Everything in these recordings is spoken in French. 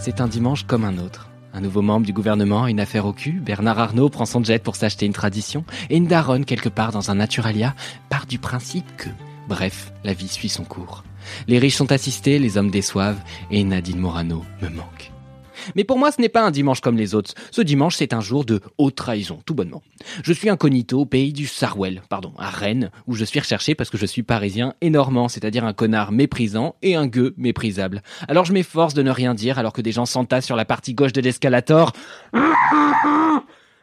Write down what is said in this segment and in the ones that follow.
C'est un dimanche comme un autre. Un nouveau membre du gouvernement a une affaire au cul, Bernard Arnault prend son jet pour s'acheter une tradition, et une daronne quelque part dans un naturalia part du principe que Bref, la vie suit son cours. Les riches sont assistés, les hommes déçoivent, et Nadine Morano me manque. Mais pour moi, ce n'est pas un dimanche comme les autres. Ce dimanche, c'est un jour de haute trahison, tout bonnement. Je suis incognito au pays du Sarwell, pardon, à Rennes, où je suis recherché parce que je suis parisien et normand, c'est-à-dire un connard méprisant et un gueux méprisable. Alors je m'efforce de ne rien dire alors que des gens s'entassent sur la partie gauche de l'escalator.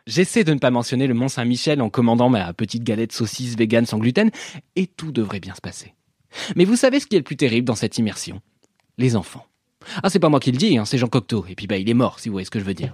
J'essaie de ne pas mentionner le Mont Saint-Michel en commandant ma petite galette saucisse vegan sans gluten, et tout devrait bien se passer. Mais vous savez ce qui est le plus terrible dans cette immersion? Les enfants. Ah, c'est pas moi qui le dis, hein, c'est Jean Cocteau, et puis bah il est mort, si vous voyez ce que je veux dire.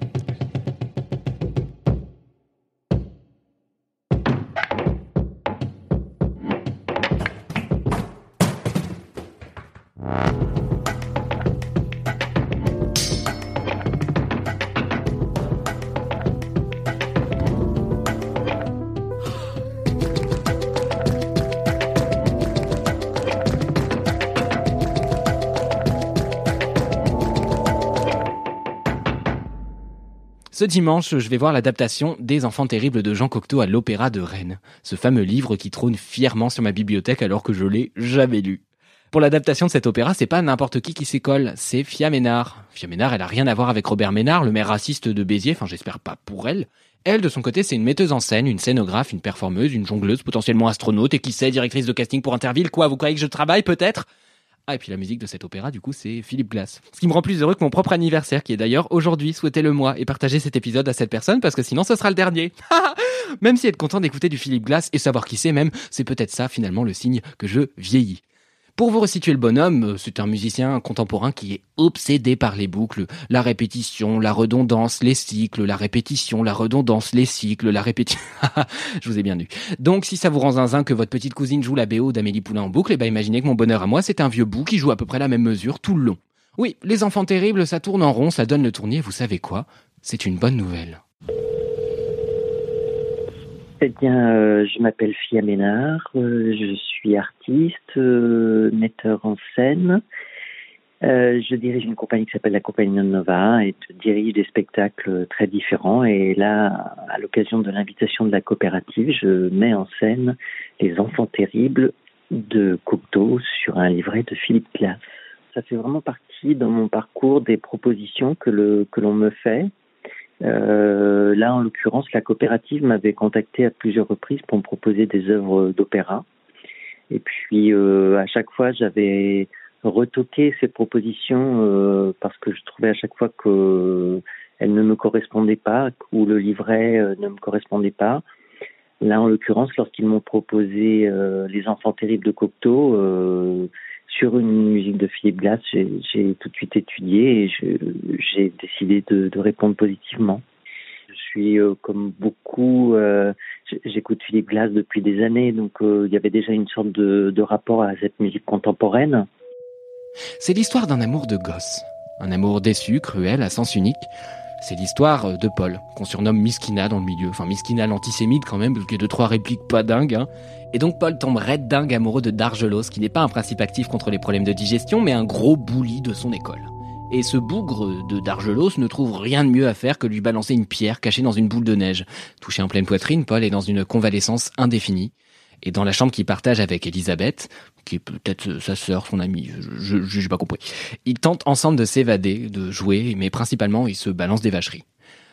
Ce dimanche, je vais voir l'adaptation des Enfants terribles de Jean Cocteau à l'Opéra de Rennes. Ce fameux livre qui trône fièrement sur ma bibliothèque alors que je l'ai jamais lu. Pour l'adaptation de cet opéra, c'est pas n'importe qui qui s'y colle, c'est Fia Ménard. Fia Ménard, elle a rien à voir avec Robert Ménard, le maire raciste de Béziers, enfin j'espère pas pour elle. Elle, de son côté, c'est une metteuse en scène, une scénographe, une performeuse, une jongleuse, potentiellement astronaute, et qui sait, directrice de casting pour Interville. Quoi, vous croyez que je travaille, peut-être? Ah, et puis la musique de cet opéra, du coup, c'est Philippe Glass. Ce qui me rend plus heureux que mon propre anniversaire, qui est d'ailleurs aujourd'hui. Souhaitez-le moi et partagez cet épisode à cette personne parce que sinon ce sera le dernier. même si être content d'écouter du Philippe Glass et savoir qui c'est même, c'est peut-être ça finalement le signe que je vieillis. Pour vous resituer le bonhomme, euh, c'est un musicien contemporain qui est obsédé par les boucles, la répétition, la redondance, les cycles, la répétition, la redondance, les cycles, la répétition. Je vous ai bien lu. Donc si ça vous rend zinzin que votre petite cousine joue la BO d'Amélie Poulain en boucle, et eh ben imaginez que mon bonheur à moi, c'est un vieux bout qui joue à peu près la même mesure tout le long. Oui, les enfants terribles, ça tourne en rond, ça donne le tournier, vous savez quoi? C'est une bonne nouvelle. Eh bien, euh, je m'appelle Fia Ménard, euh, je suis artiste, euh, metteur en scène. je dirige une compagnie qui s'appelle la Compagnie Nova et je dirige des spectacles très différents. Et là, à l'occasion de l'invitation de la coopérative, je mets en scène Les Enfants Terribles de Cocteau sur un livret de Philippe Glass. Ça fait vraiment partie dans mon parcours des propositions que l'on me fait euh, là, en l'occurrence, la coopérative m'avait contacté à plusieurs reprises pour me proposer des œuvres d'opéra. Et puis, euh, à chaque fois, j'avais retoqué ces propositions euh, parce que je trouvais à chaque fois que elles ne me correspondaient pas ou le livret euh, ne me correspondait pas. Là, en l'occurrence, lorsqu'ils m'ont proposé Les Enfants terribles de Cocteau, sur une musique de Philippe Glass, j'ai tout de suite étudié et j'ai décidé de, répondre positivement. Suis euh, comme beaucoup, euh, j'écoute Philippe Glass depuis des années, donc euh, il y avait déjà une sorte de, rapport à cette musique contemporaine. C'est l'histoire d'un amour de gosse, un amour déçu, cruel, à sens unique. C'est l'histoire de Paul, qu'on surnomme Miskina dans le milieu. Enfin, Miskina l'antisémite quand même, y a deux, trois répliques pas dingues. Hein. Et donc Paul tombe red dingue amoureux de Dargelos, qui n'est pas un principe actif contre les problèmes de digestion, mais un gros bouli de son école. Et ce bougre de Dargelos ne trouve rien de mieux à faire que lui balancer une pierre cachée dans une boule de neige. Touché en pleine poitrine, Paul est dans une convalescence indéfinie. Et dans la chambre qu'il partage avec Elisabeth, qui est peut-être sa sœur, son amie, je n'ai pas compris, ils tentent ensemble de s'évader, de jouer, mais principalement ils se balancent des vacheries.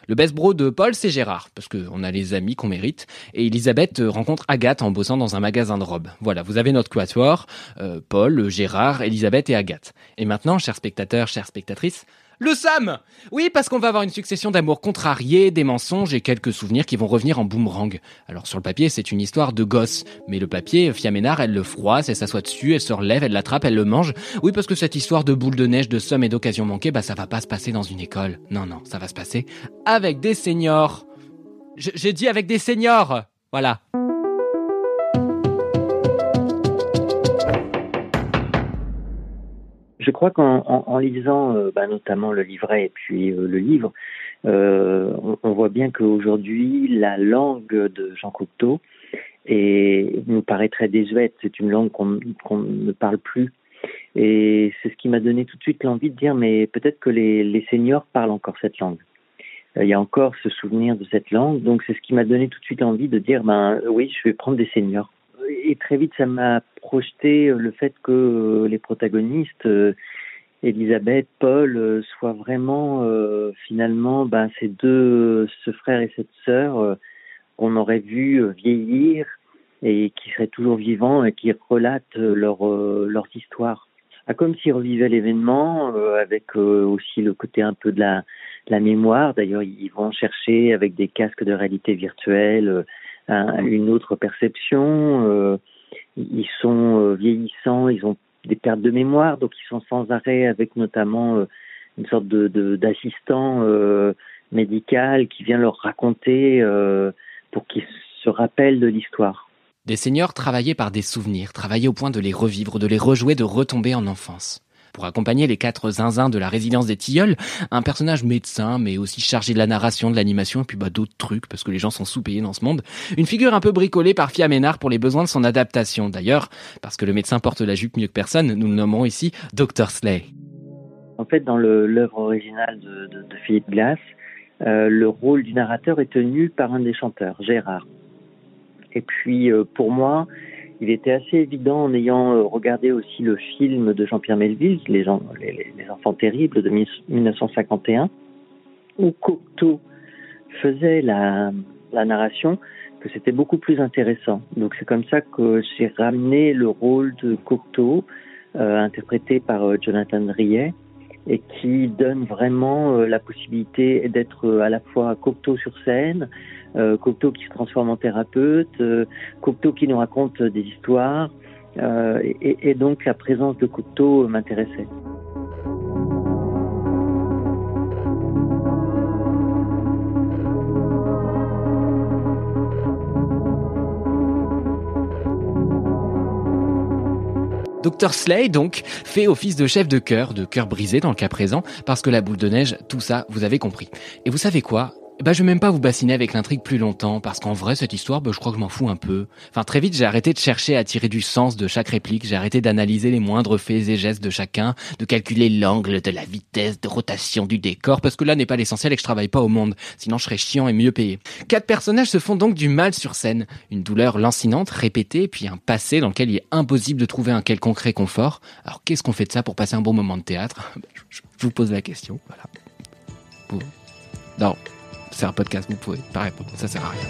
Le best bro de Paul, c'est Gérard, parce qu'on a les amis qu'on mérite. Et Elisabeth euh, rencontre Agathe en bossant dans un magasin de robes. Voilà, vous avez notre quatuor, euh, Paul, Gérard, Elisabeth et Agathe. Et maintenant, chers spectateurs, chères spectatrices, Le Sam Oui, parce qu'on va avoir une succession d'amours contrariés, des mensonges et quelques souvenirs qui vont revenir en boomerang. Alors sur le papier, c'est une histoire de gosse. Mais le papier, Fiaménard, elle le froisse, elle s'assoit dessus, elle se relève, elle l'attrape, elle le mange. Oui, parce que cette histoire de boule de neige, de somme et d'occasion manquée, bah ça va pas se passer dans une école. Non, non, ça va se passer avec des seniors. J'ai dit avec des seniors Voilà. Je crois qu'en lisant euh, bah, notamment le livret et puis euh, le livre, euh, on, voit bien qu'aujourd'hui, la langue de Jean Cocteau et nous paraît très désuète. C'est une langue qu'on ne parle plus. Et c'est ce qui m'a donné tout de suite l'envie de dire, mais peut-être que les, les, seniors parlent encore cette langue. Il y a encore ce souvenir de cette langue. Donc c'est ce qui m'a donné tout de suite l'envie de dire, ben oui, je vais prendre des seniors et très vite, ça m'a projeté le fait que les protagonistes, euh, Elisabeth, Paul, euh, soient vraiment euh, finalement ben, ces deux, ce frère et cette sœur qu'on aurait vu vieillir et qui seraient toujours vivants et qui relatent leur, leurs histoires. Ah, comme s'ils revivaient l'événement, avec aussi le côté un peu de la, la mémoire. D'ailleurs, ils vont chercher avec des casques de réalité virtuelle une autre perception. Euh, ils sont euh, vieillissants, ils ont des pertes de mémoire, donc ils sont sans arrêt avec notamment euh, une sorte d'assistant médical qui vient leur raconter pour qu'ils se rappellent de l'histoire. Des seigneurs travaillaient par des souvenirs, travaillaient au point de les revivre, de les rejouer, de retomber en enfance pour accompagner les quatre zinzins de la résidence des Tilleuls, un personnage médecin, mais aussi chargé de la narration, de l'animation, et puis bah, d'autres trucs, parce que les gens sont sous-payés dans ce monde. Une figure un peu bricolée par Fia Ménard pour les besoins de son adaptation. D'ailleurs, parce que le médecin porte la jupe mieux que personne, nous le nommerons ici Dr. Slay. En fait, dans l'œuvre originale de, Philippe Glass, euh, le rôle du narrateur est tenu par un des chanteurs, Gérard. Et puis, euh, pour moi, il était assez évident en ayant euh, regardé aussi le film de Jean-Pierre Melville, les, Enfants terribles de 1951, où Cocteau faisait la, narration, que c'était beaucoup plus intéressant. Donc c'est comme ça que j'ai ramené le rôle de Cocteau, euh, interprété par euh, Jonathan Riet, et qui donne vraiment la possibilité d'être à la fois Cocteau sur scène, euh, Cocteau qui se transforme en thérapeute, euh, Cocteau qui nous raconte des histoires, et, et, donc la présence de Cocteau m'intéressait. Dr Slay, donc, fait office de chef de cœur, de cœur brisé dans le cas présent, parce que la boule de neige, tout ça, vous avez compris. Et vous savez quoi? Bah, je vais même pas vous bassiner avec l'intrigue plus longtemps, parce qu'en vrai, cette histoire, bah, je crois que je m'en fous un peu. Enfin, très vite, j'ai arrêté de chercher à tirer du sens de chaque réplique, j'ai arrêté d'analyser les moindres faits et gestes de chacun, de calculer l'angle, de la vitesse de rotation du décor, parce que là n'est pas l'essentiel et que je travaille pas au monde, sinon je serais chiant et mieux payé. Quatre personnages se font donc du mal sur scène, une douleur lancinante, répétée, puis un passé dans lequel il est impossible de trouver un quelconque réconfort. Alors qu'est-ce qu'on fait de ça pour passer un bon moment de théâtre? Je, vous pose la question, voilà. Non c'est un podcast, vous pouvez pas répondre, ça sert à rien.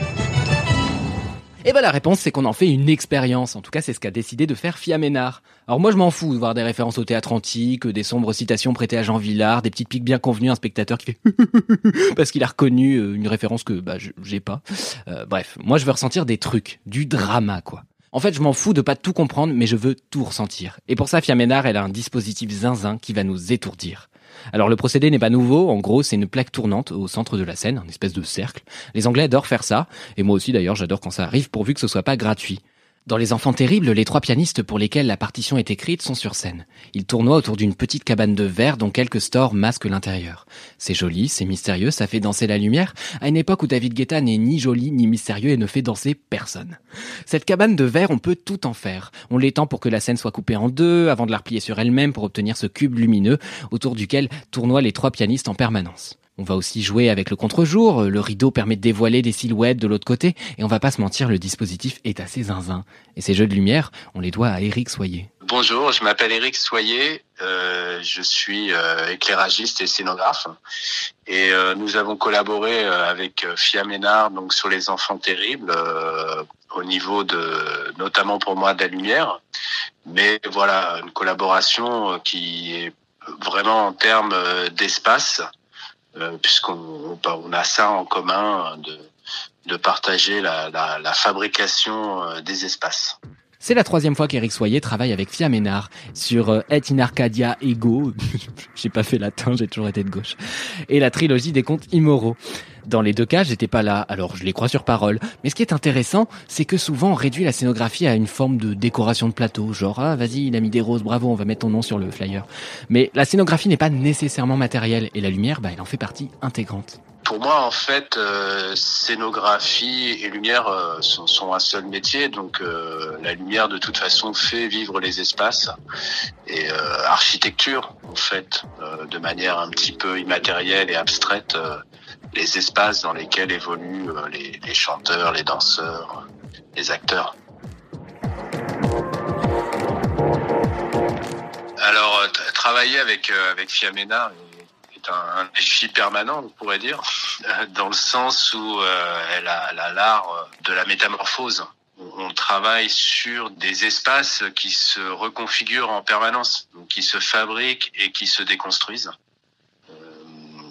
Et ben la réponse c'est qu'on en fait une expérience, en tout cas c'est ce qu'a décidé de faire Fiaménard. Alors moi je m'en fous de voir des références au théâtre antique, des sombres citations prêtées à Jean Villard, des petites piques bien convenues, un spectateur qui fait parce qu'il a reconnu euh, une référence que bah j'ai pas. Euh, bref, moi je veux ressentir des trucs, du drama quoi. En fait, je m'en fous de pas tout comprendre, mais je veux tout ressentir. Et pour ça, Fiaménard, elle a un dispositif zinzin qui va nous étourdir. Alors le procédé n'est pas nouveau, en gros c'est une plaque tournante au centre de la scène, une espèce de cercle. Les Anglais adorent faire ça, et moi aussi d'ailleurs j'adore quand ça arrive pourvu que ce soit pas gratuit. Dans Les Enfants Terribles, les trois pianistes pour lesquels la partition est écrite sont sur scène. Ils tournoient autour d'une petite cabane de verre dont quelques stores masquent l'intérieur. C'est joli, c'est mystérieux, ça fait danser la lumière, à une époque où David Guetta n'est ni joli ni mystérieux et ne fait danser personne. Cette cabane de verre, on peut tout en faire. On l'étend pour que la scène soit coupée en deux, avant de la replier sur elle-même pour obtenir ce cube lumineux autour duquel tournoient les trois pianistes en permanence. On va aussi jouer avec le contre-jour, le rideau permet de dévoiler des silhouettes de l'autre côté, et on va pas se mentir, le dispositif est assez zinzin. Et ces jeux de lumière, on les doit à Eric Soyer. Bonjour, je m'appelle Eric Soyer, euh, je suis euh, éclairagiste et scénographe, et euh, nous avons collaboré avec Fia Ménard donc sur les enfants terribles, au niveau de, notamment pour moi, de la lumière, mais voilà, une collaboration qui est vraiment en termes d'espace, puisqu'on on a ça en commun de, de partager la, la, la fabrication des espaces. C'est la troisième fois qu'Éric Soyer travaille avec Fia Ménard sur euh, Et in Arcadia Ego. j'ai pas fait latin, j'ai toujours été de gauche. Et la trilogie des contes immoraux. Dans les deux cas, j'étais pas là, alors je les crois sur parole. Mais ce qui est intéressant, c'est que souvent on réduit la scénographie à une forme de décoration de plateau, genre ah vas-y, il a mis des roses, bravo, on va mettre ton nom sur le flyer. Mais la scénographie n'est pas nécessairement matérielle et la lumière, bah, elle en fait partie intégrante. Pour moi, en fait, euh, scénographie et lumière euh, sont, un seul métier. Donc, euh, la lumière, de toute façon, fait vivre les espaces. Et architecture, en fait, de manière un petit peu immatérielle et abstraite, les espaces dans lesquels évoluent les, les chanteurs, les danseurs, les acteurs. Alors, travailler avec avec Fiamena un, défi permanent, on pourrait dire, dans le sens où euh, elle a l'art de la métamorphose. On travaille sur des espaces qui se reconfigurent en permanence, qui se fabriquent et qui se déconstruisent.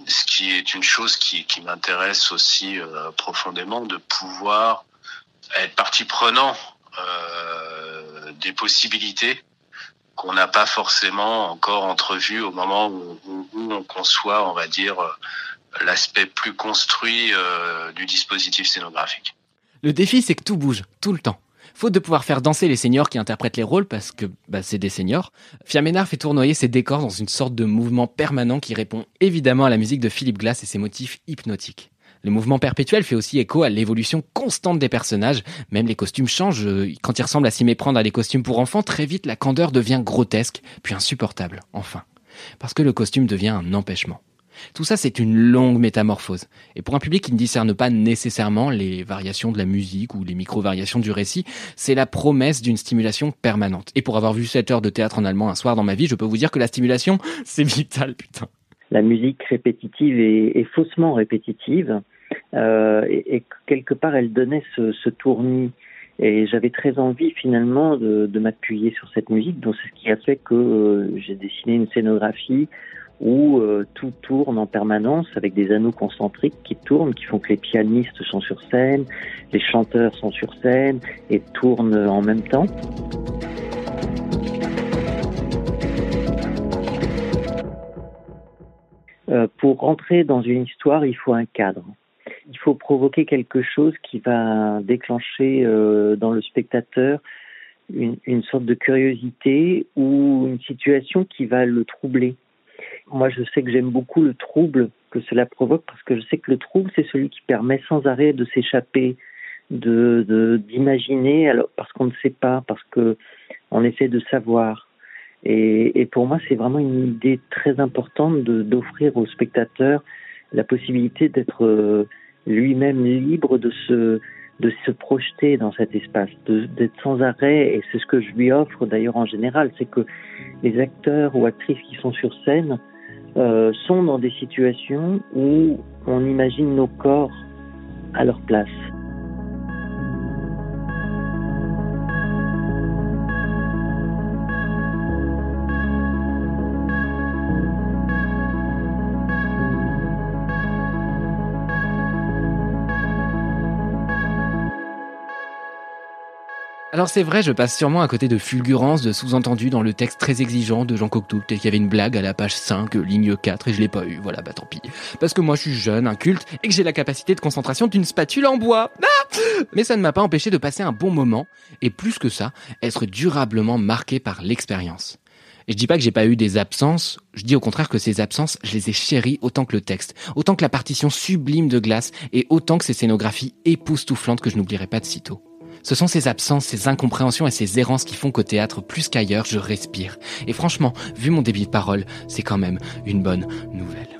Euh, ce qui est une chose qui, m'intéresse aussi euh, profondément, de pouvoir être partie prenante des possibilités qu'on n'a pas forcément encore entrevu au moment où, on conçoit, on va dire, euh, l'aspect plus construit euh, du dispositif scénographique. Le défi, c'est que tout bouge, tout le temps. Faute de pouvoir faire danser les seniors qui interprètent les rôles, parce que bah, c'est des seniors, Fiaménard fait tournoyer ses décors dans une sorte de mouvement permanent qui répond évidemment à la musique de Philippe Glass et ses motifs hypnotiques. Le mouvement perpétuel fait aussi écho à l'évolution constante des personnages. Même les costumes changent. Euh, quand ils ressemblent à s'y méprendre à des costumes pour enfants, très vite la candeur devient grotesque, puis insupportable, enfin. Parce que le costume devient un empêchement. Tout ça, c'est une longue métamorphose. Et pour un public qui ne discerne pas nécessairement les variations de la musique ou les micro-variations du récit, c'est la promesse d'une stimulation permanente. Et pour avoir vu 7 heures de théâtre en allemand un soir dans ma vie, je peux vous dire que la stimulation, c'est vital, putain la musique répétitive est, faussement répétitive euh, et, quelque part elle donnait ce, ce tournis et j'avais très envie finalement de, m'appuyer sur cette musique donc c'est ce qui a fait que euh, j'ai dessiné une scénographie où euh, tout tourne en permanence avec des anneaux concentriques qui tournent, qui font que les pianistes sont sur scène, les chanteurs sont sur scène et tournent en même temps. Euh, pour rentrer dans une histoire, il faut un cadre. Il faut provoquer quelque chose qui va déclencher euh, dans le spectateur une, sorte de curiosité ou une situation qui va le troubler. Moi, je sais que j'aime beaucoup le trouble que cela provoque parce que je sais que le trouble, c'est celui qui permet sans arrêt de s'échapper, de d'imaginer, alors parce qu'on ne sait pas, parce que on essaie de savoir. Et, et pour moi, c'est vraiment une idée très importante d'offrir au spectateur la possibilité d'être euh, lui-même libre de se, de se projeter dans cet espace, d'être sans arrêt. Et c'est ce que je lui offre d'ailleurs en général, c'est que les acteurs ou actrices qui sont sur scène euh, sont dans des situations où on imagine nos corps à leur place. Alors c'est vrai, je passe sûrement à côté de fulgurances, de sous-entendus dans le texte très exigeant de Jean Cocteau. Peut-être qu'il y avait une blague à la page 5, ligne 4, et je l'ai pas eu. Voilà, bah tant pis. Parce que moi je suis jeune, inculte, et que j'ai la capacité de concentration d'une spatule en bois. Ah Mais ça ne m'a pas empêché de passer un bon moment, et plus que ça, être durablement marqué par l'expérience. Et je dis pas que j'ai pas eu des absences, je dis au contraire que ces absences, je les ai chéries autant que le texte, autant que la partition sublime de glace, et autant que ces scénographies époustouflantes que je n'oublierai pas de sitôt. Ce sont ces absences, ces incompréhensions et ces errances qui font qu'au théâtre, plus qu'ailleurs, je respire. Et franchement, vu mon débit de parole, c'est quand même une bonne nouvelle.